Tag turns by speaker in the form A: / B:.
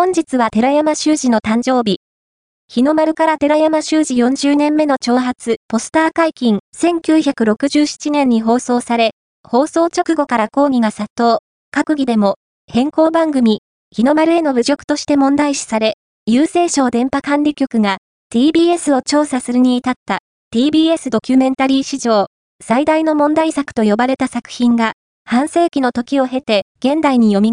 A: 本日は寺山修司の誕生日。日の丸から寺山修司40年目の挑発、ポスター解禁、1967年に放送され、放送直後から抗議が殺到、閣議でも、変更番組、日の丸への侮辱として問題視され、郵政省電波管理局が TBS を調査するに至った TBS ドキュメンタリー史上最大の問題作と呼ばれた作品が半世紀の時を経て現代に蘇る。